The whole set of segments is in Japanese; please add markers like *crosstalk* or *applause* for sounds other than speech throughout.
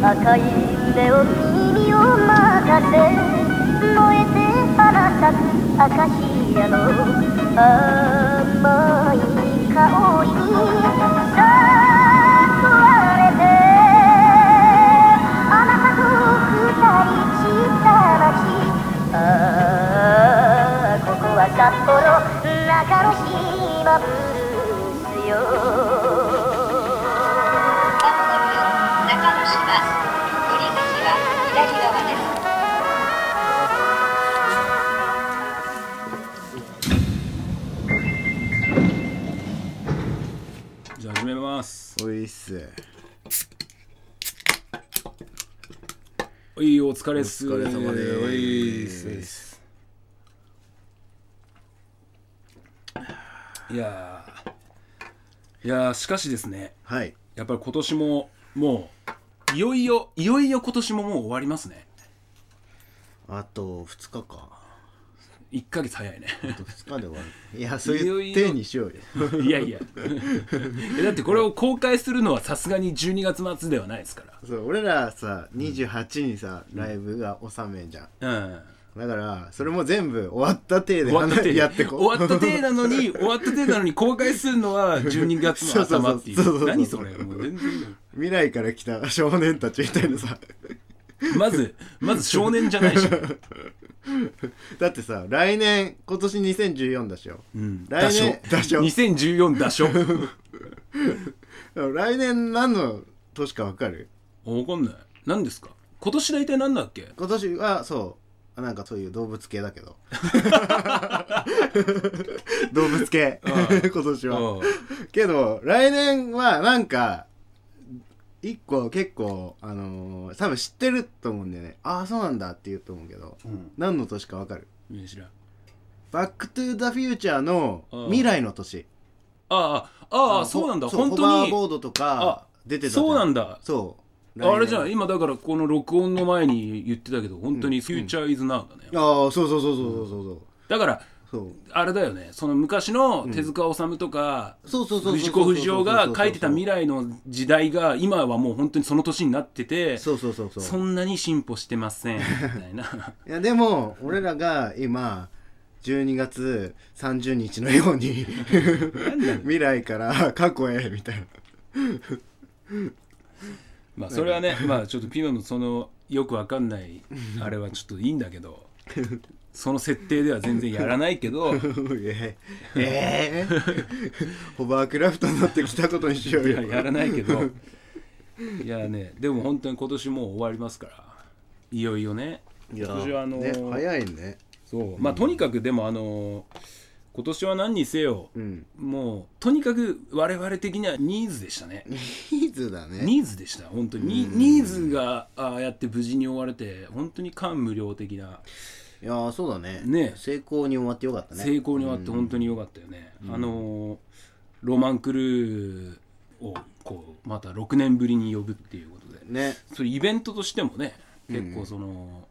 赤い目を燃えて花咲くアカシアの甘い香りに誘われてあなたと二人散った街。ああここは札幌中之島ブルースよ。す。おいお疲れっす。お疲れ様ですおいっす。おいやーいやーしかしですねはい。やっぱり今年ももういよいよいよいよ今年ももう終わりますね。あと2日か1ヶ月早いね。あと2日で終わる。いやそういう体にしようよ。いやいや。えだってこれを公開するのはさすがに12月末ではないですかそう俺らさ28にさライブが納めじゃん。らうん。だからそれも全部終わった体で終わった体。やってこう。終わった体なのに *laughs* 終わった体なのに公開するのは12月の頭っていそうそうそうそうう。何それ？もう全然。未来から来た少年たちみたいなさ *laughs* まずまず少年じゃないし、*laughs* だってさ来年今年2014だしよ、うん、来年だしょ。2014だしょ。*laughs* 来年何の年か分かる？分かんない。何ですか？今年大体何だっけ？今年はそう。なんかそういう動物系だけど。動物系。今年は。うんけど来年はなんか一個結構あのー多分知ってると思うんだよね。ああそうなんだって言うと思うけど、うん。何の年かわかる？いや知らん。バックトゥーザフューチャーのうん未来の年。ああああのそうなんだ。そう本当ホバーにボードとか出てたそうなんだ。だそう。あれじゃん今だからこの録音の前に言ってたけど本当にフューチャーイズナウだね、ああそうそうそうそうそうそう。だからそうあれだよね。その昔の手塚治虫とか、そうそうそうそう藤子不二雄が書いてた未来の時代が今はもう本当にその年になっててそうそうそうそう。そんなに進歩してませんみたいな。*laughs* いやでも俺らが今12月30日のように未来から過去へみたいな。まあそれはねまあちょっとピノのそのよくわかんないあれはちょっといいんだけどその設定では全然やらないけど *laughs* ええホバークラフトになってきたことにしようよ。いややらないけど。いやねでも本当に今年もう終わりますから。いよいよね。いや今年はあのーね早いね。そう。まあとにかくでもあの今年は何にせよ、うん。もうとにかく我々的にはニーズでしたね。ニーズだね。ニーズでした本当に。ニニーズがああやって無事に終われて本当に感無量的な。いやーそうだね。ね。成功に終わってよかったね。成功に終わって本当に良かったよね、あのーロマンクルーをこうまた6年ぶりに呼ぶっていうことで。ね。それイベントとしてもね結構その、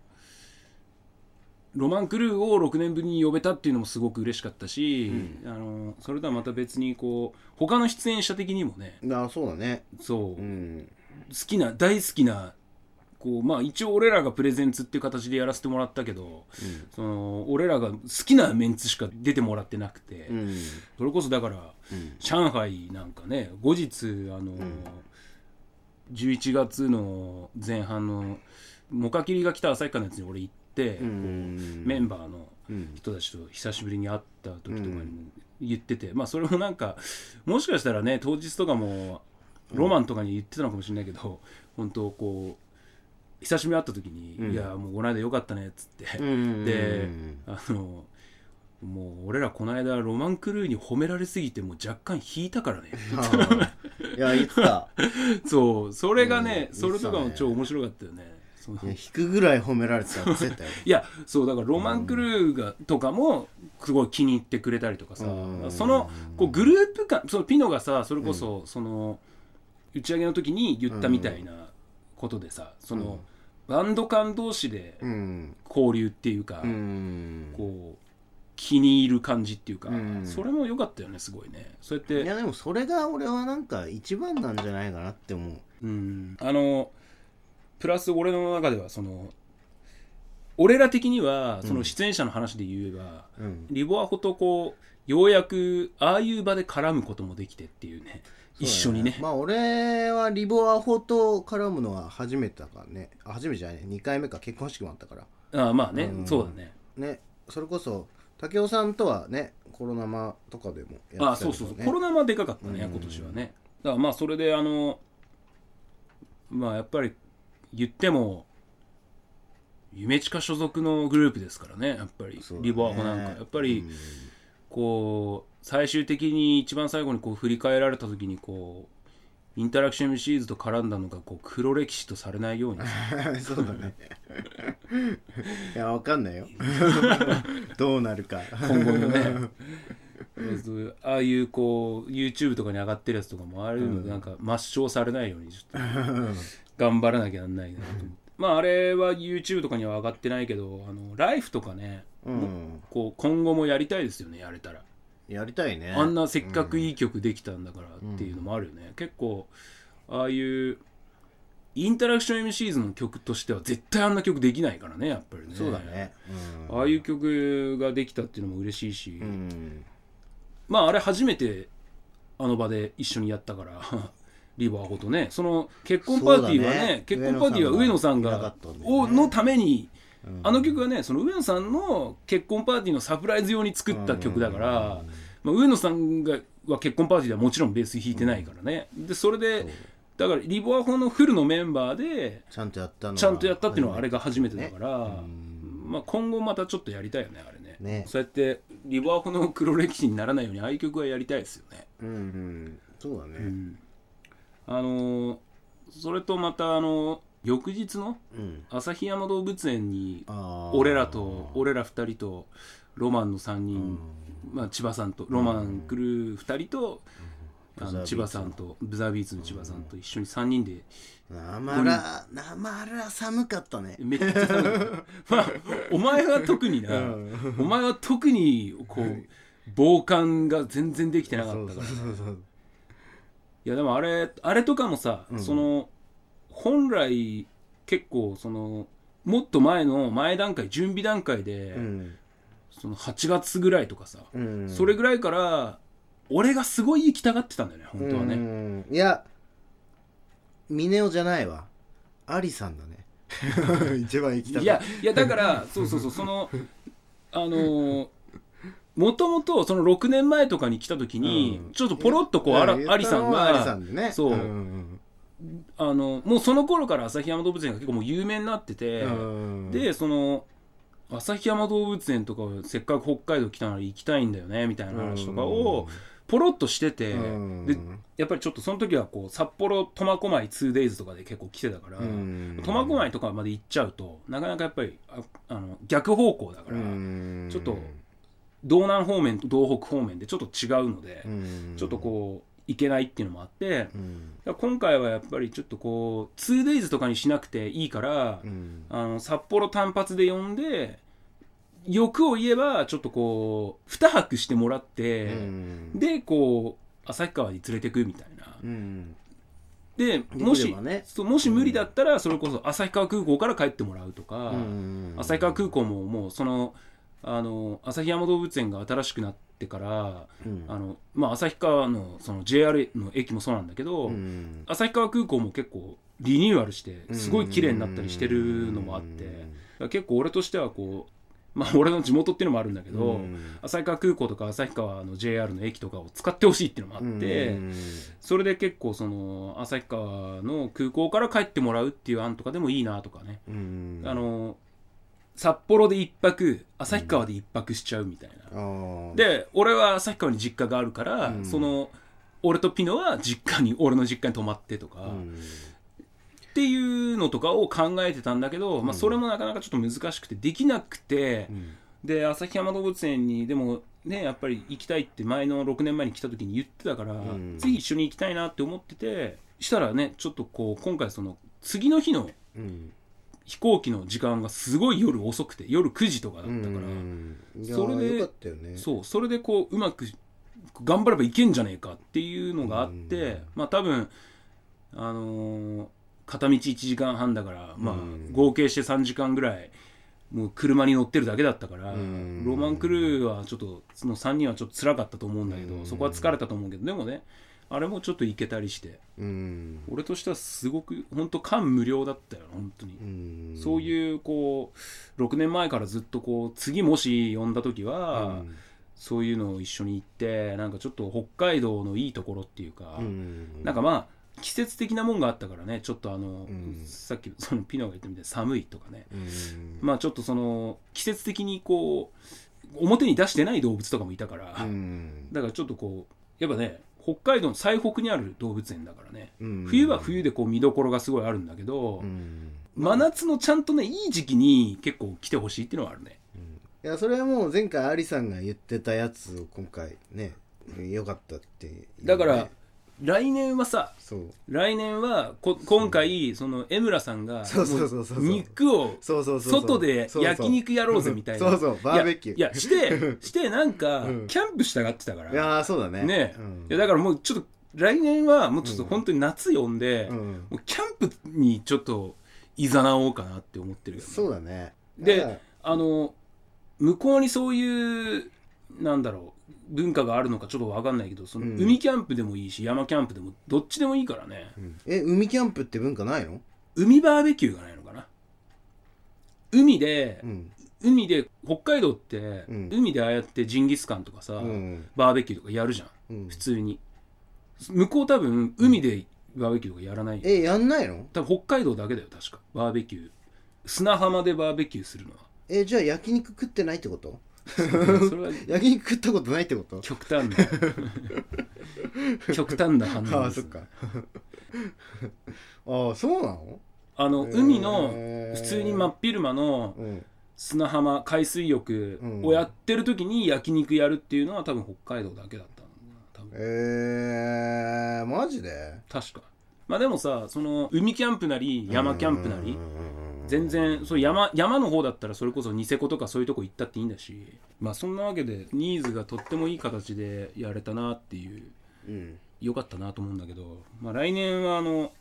ロマンクルーを6年ぶりに呼べたっていうのもすごく嬉しかったし、あのそれとはまた別にこう他の出演者的にもね。あそうだね。そう、うん。好きな大好きなこうまあ一応俺らがプレゼンツっていう形でやらせてもらったけど、その俺らが好きなメンツしか出てもらってなくて、うん。それこそだから、上海なんかね後日あの、11月の前半のモカキリが来た旭川のやつに俺行って、うんメンバーのうん。人たちと久しぶりに会った時とかにも言ってて、まあそれもなんかもしかしたらね当日とかもロマンとかに言ってたのかもしれないけど、本当こう久しぶりに会った時に「いやもうこの間よかったね」っつって、うん。であのもう俺らこの間ロマンクルーに褒められすぎてもう若干引いたからね。いや言ってた。*laughs* そうそれがね、うん。それとかも超面白かったよねいや引くぐらい褒められてたってたよいやそうだからロマン・クルーがとかもすごい気に入ってくれたりとかさ、うん。そのこうグループ感そのピノがさそれこそ、その打ち上げの時に言ったみたいなことでさ、そのバンド間同士でうん。交流っていうか、うん。こう気に入る感じっていうか、うん。それも良かったよねすごいね。そうやっていやでもそれが俺はなんか一番なんじゃないかなって思う。うん。あのプラス俺の中ではその俺ら的にはその出演者の話で言えば、うん。リボアホとこうようやくああいう場で絡むこともできてっていうね。一緒にね。まあ俺はリボアホと絡むのは初めてだからね。あ初めてじゃないね。2回目か結婚式もあったから。ああまあね、うん。そうだね。ね。それこそ武雄さんとはねコロナ禍とかでもやってたね、ああそうそうそう、コロナもでかかったね、うん。今年はね。だからまあそれであのまあやっぱり言っても夢地下所属のグループですからねやっぱり、リボアホなんか。やっぱり、うん。こう最終的に一番最後にこう振り返られた時にこうインタラクションシーズと絡んだのがこう黒歴史とされないように。*laughs* そうだね。*laughs* いやわかんないよ。*laughs* どうなるか。今後のね。ああいうこう YouTube とかに上がってるやつとかもああいうのなんか抹消されないようにちょっと頑張らなきゃなんないなと思って。まああれは YouTube とかには上がってないけどあのライフとかねうん。こう今後もやりたいですよねやれたら。やりたいね。あんなせっかくいい曲できたんだからっていうのもあるよね、結構ああいうインタラクション MCs の曲としては絶対あんな曲できないからねやっぱりね。そうだね。うん。ああいう曲ができたっていうのも嬉しいし、うん。まああれ初めてあの場で一緒にやったからリバーホとねその結婚パーティーはねね。結婚パーティーは上野さんがね。をのためにうん。あの曲はねその上野さんの結婚パーティーのサプライズ用に作った曲だから、まあ、上野さんがは結婚パーティーではもちろんベース弾いてないからね、でそれでだからリボアホのフルのメンバーでちゃんとやったちゃんとやったっていうのはあれが初めてだから、ねまあ、今後またちょっとやりたいよねあれね。ね。そうやってリボアホの黒歴史にならないようにああいう曲はやりたいですよね、うんうん。そうだね。うんあのーそれとまたあの翌日のうん。旭山動物園に俺らと俺ら2人とロマンの3人、まあ、千葉さんとロマン来る2人と、あの千葉さんとブザービーツの千葉さんと一緒に3人で。なまらなまら寒かったね。めっちゃ寒かったまあお前は特にな、お前は特にこう防寒が全然できてなかったから。そうそうそういやでもあれあれとかもさ、うん。その本来結構そのもっと前の前段階準備段階で、うん。その8月ぐらいとかさ、うん。それぐらいから俺がすごい行きたがってたんだよね本当はうねん。いや峰夫じゃないわ。アリさんだね。*laughs* 一番行きたかったいやいやだからそうそうそうそのあのーもともとその6年前とかに来た時に、うん。ちょっとポロッとこうあら言ったアリさんがんでね。そう。んあのもうその頃から旭山動物園が結構もう有名になってて、うんでその旭山動物園とかをせっかく北海道来たなら行きたいんだよねみたいな話とかをポロッとしてて、うんでやっぱりちょっとその時はこう札幌苫小牧 2days とかで結構来てたからうん苫小牧とかまで行っちゃうとなかなかやっぱりああの逆方向だから、うん。ちょっと道南方面と道北方面でちょっと違うので、うん。ちょっとこう行けないっていうのもあって、うん。今回はやっぱりちょっとこう 2days とかにしなくていいから、うん。あの札幌単発で呼んで欲を言えばちょっとこう2泊してもらって、うん。でこう旭川に連れてくみたいな。うん。でもしねそうもし無理だったらそれこそ旭川空港から帰ってもらうとか、うん。旭川空港ももうそのあの旭山動物園が新しくなってから、うん。あのまあ、旭川のその JR の駅もそうなんだけど、うん。旭川空港も結構リニューアルしてすごい綺麗になったりしてるのもあって、結構俺としてはこうまあ俺の地元っていうのもあるんだけど、うん。旭川空港とか旭川の JR の駅とかを使ってほしいっていうのもあって、うん。それで結構その旭川の空港から帰ってもらうっていう案とかでもいいなとかね、うん。あの札幌で一泊旭川で一泊しちゃうみたいな、で俺は旭川に実家があるから、うん。その俺とピノは実家に俺の実家に泊まってとか、うん。っていうのとかを考えてたんだけど、まあ、それもなかなかちょっと難しくてできなくて、で旭山動物園にでもねやっぱり行きたいって前の6年前に来た時に言ってたから、ん。ぜひ一緒に行きたいなって思っててしたらねちょっとこう今回その次の日のうん飛行機の時間がすごい夜遅くて夜9時とかだったから、それでね。そうそれでこううまく頑張ればいけんじゃねえかっていうのがあって、うん。まあ多分あのー片道1時間半だから、まあうん。合計して3時間ぐらいもう車に乗ってるだけだったから、うん。ロマンクルーはちょっとその3人はちょっと辛かったと思うんだけど、うん。そこは疲れたと思うけどでもねあれもちょっと行けたりして。うん。俺としてはすごく本当感無量だったよ本当に。うん。そういうこう6年前からずっとこう次もし呼んだ時は、そういうのを一緒に行ってなんかちょっと北海道のいいところっていうか、うん。なんかまあ季節的なもんがあったからねちょっとあの、ん。さっきそのピノが言ったみたいに寒いとかね、うん。まあちょっとその季節的にこう表に出してない動物とかもいたから、うん。だからちょっとこうやっぱね北海道の最北にある動物園だからね、うん。冬は冬でこう見どころがすごいあるんだけど、うん。真夏のちゃんとねいい時期に結構来てほしいっていうのはあるね。いやそれはもう前回アリさんが言ってたやつを今回ねよかったってね。だから来年はさそう。来年はこ今回その江村さんがそうそうそうそう。も肉をそうそうそうそう。外で焼肉やろうぜみたいな。そうそう。バーベキュー。いやいやして *laughs* してなんかうん。キャンプしたがってたから。いやーそうだね。ね。うん。いやだからもうちょっと来年はもうちょっと本当に夏呼んで、うん。もうキャンプにちょっといざなおうかなって思ってるよね。そうだね。であの向こうにそういうなんだろう文化があるのかちょっと分かんないけどそのうん。海キャンプでもいいし、山キャンプでもどっちでもいいからね。うん。え海キャンプって文化ないの？海バーベキューがないのかな。海で、うん。海で北海道って、うん。海でああやってジンギスカンとかさ、うん。バーベキューとかやるじゃん、うん。普通に。向こう多分海でバーベキューとかやらない、えやんないの？多分北海道だけだよ確か。バーベキュー。砂浜でバーベキューするのは。えじゃあ焼肉食ってないってこと？それは *laughs* 焼肉食ったことないってこと？極端な極端な反応ですああそっか。*laughs* ああそうなの？あのへー。海の普通に真っ昼間のうん。砂浜海水浴をやってる時に焼肉やるっていうのは多分北海道だけだったんえー、マジで？確か。まあでもさその海キャンプなり山キャンプなり全然そう山山の方だったらそれこそニセコとかそういうとこ行ったっていいんだしまあそんなわけでニーズがとってもいい形でやれたなっていううん。良かったなと思うんだけど、まあ、来年はあの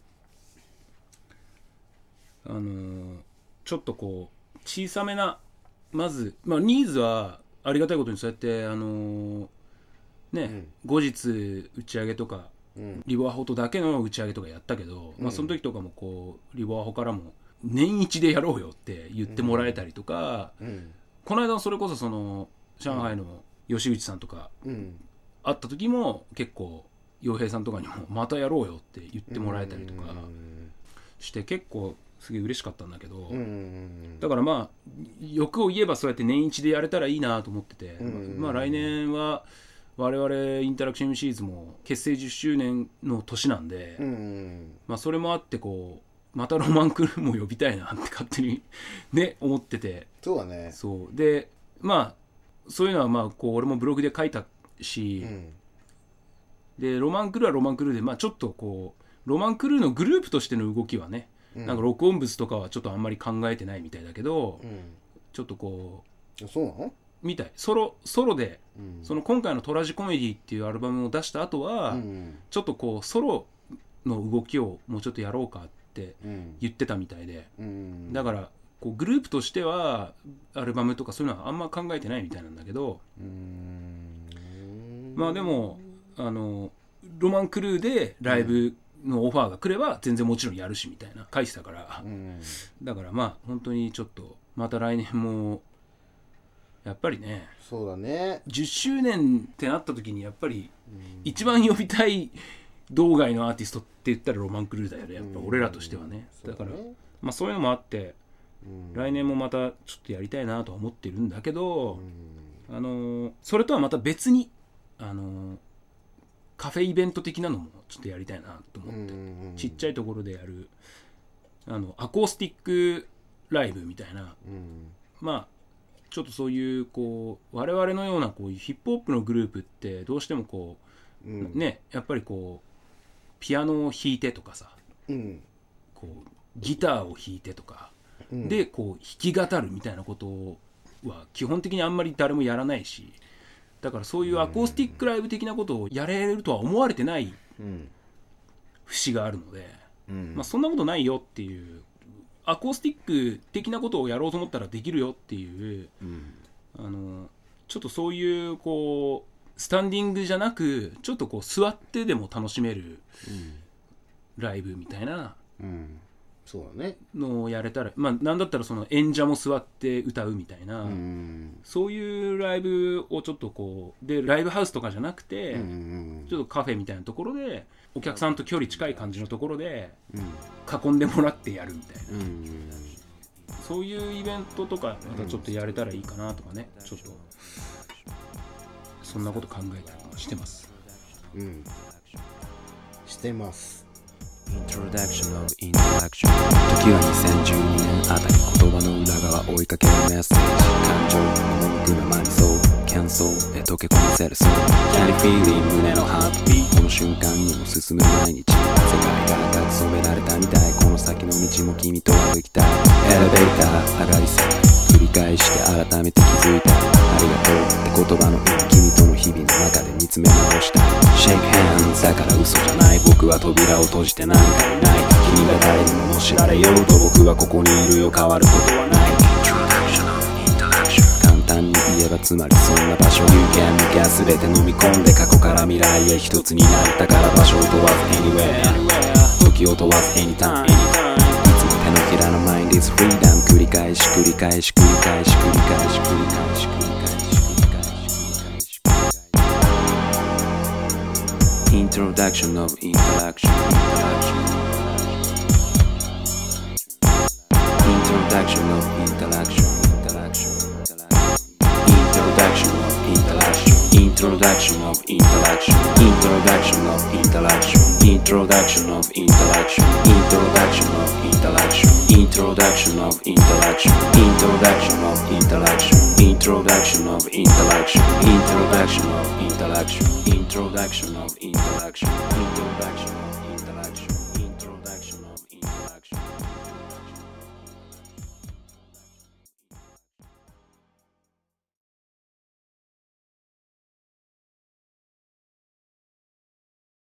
あのーちょっとこう小さめなまず、まあ、ニーズはありがたいことにそうやってあのーね、後日打ち上げとかうん。リボアホとだけの打ち上げとかやったけど、まあ、その時とかもこうリボアホからも年一でやろうよって言ってもらえたりとか、うんこの間それこそその上海の吉口さんとかうん会った時も結構洋平さんとかにもまたやろうよって言ってもらえたりとかして結構すげえ嬉しかったんだけど、だからまあ欲を言えばそうやって年一でやれたらいいなと思ってて、うん。まあ来年は我々インタラクション MCs も結成10周年の年なんで、うん。まあそれもあってこうまたロマンクルーも呼びたいなって勝手に *laughs* ね思ってて。そうだね。そう。でまあそういうのはまあこう俺もブログで書いたし、うん。でロマンクルーはロマンクルーでまあちょっとこうロマンクルーのグループとしての動きはね、うん。なんか録音物とかはちょっとあんまり考えてないみたいだけど、うん。ちょっとこそうなの？うみたい。ソロソロでうん。その今回の「トラジコメディ」っていうアルバムを出した後は、うん。ちょっとこうソロの動きをもうちょっとやろうかってうん。言ってたみたいで、うん。だからこうグループとしてはアルバムとかそういうのはあんま考えてないみたいなんだけど、うん。まあでもあのロマンクルーでライブのオファーが来れば全然もちろんやるしみたいな書いてたから、うん。だからまあ本当にちょっとまた来年もやっぱりねそうだね。10周年ってなった時にやっぱり一番呼びたい道外のアーティストって言ったらロマンクルーだよねやっぱ俺らとしてはね、だからまあそういうのもあって来年もまたちょっとやりたいなとは思ってるんだけど、あのーそれとはまた別にあのーカフェイベント的なのもちょっとやりたいなと思って、ちっちゃいところでやるあのアコースティックライブみたいなうん。まあちょっとそういうこう我々のようなこういうヒップホップのグループってどうしてもこう、うん。ねやっぱりこうピアノを弾いてとかさうん。こうギターを弾いてとか、うんでこう弾き語るみたいなことは基本的にあんまり誰もやらないしだからそういうアコースティックライブ的なことをやれるとは思われてないうん節があるので、うん。まあ、そんなことないよっていうアコースティック的なことをやろうと思ったらできるよっていううん。あのちょっとそういうこうスタンディングじゃなくちょっとこう座ってでも楽しめるライブみたいなうん。そうだね。のをやれたらまあなんだったらその演者も座って歌うみたいな、うん。そういうライブをちょっとこうでライブハウスとかじゃなくて、うんちょっとカフェみたいなところでお客さんと距離近い感じのところでうん。囲んでもらってやるみたいな。うんそういうイベントとかまたちょっとやれたらいいかなとかね。ちょっとそんなこと考えたりとかしてます。うん。してます。Introduction of Interaction 時は2012年あたり言葉の裏側追いかけるメッセージ。感情赴くままにそう。喧騒へ溶け込ませるそう。Can you feel it 胸のハートビー。トこの瞬間にも進む毎日世界が赤く染められたみたい。この先の道も君と歩きたい。エレベーター上がり下がり繰り返して改めて気づいた。ありがとうって言葉の意味君との日々の中で見つめ直した。Shake hands だから嘘じゃない。僕は扉を閉じてなんかい。ない君が誰にも知られようと僕はここにいるよ。変わることはない。簡単に言えばつまりそんな場所。有権向けは全て飲み込んで過去から未来へ一つになれたから場所を問わず Anywhere 時を問わず Anytime のひらの Mind is freedom 繰り返し繰り返し繰り返し繰り返し繰り返し繰り返し繰り返し繰り返し繰り返し Introduction of interaction Introduction of interaction interaction Introduction of interaction Introduction of interaction Introduction of interaction Introduction of intellection. Introduction of intellection. Introduction of intellection. Introduction of intellection. Introduction of intellection. Introduction of intellection. Introduction of intellection. Introduction.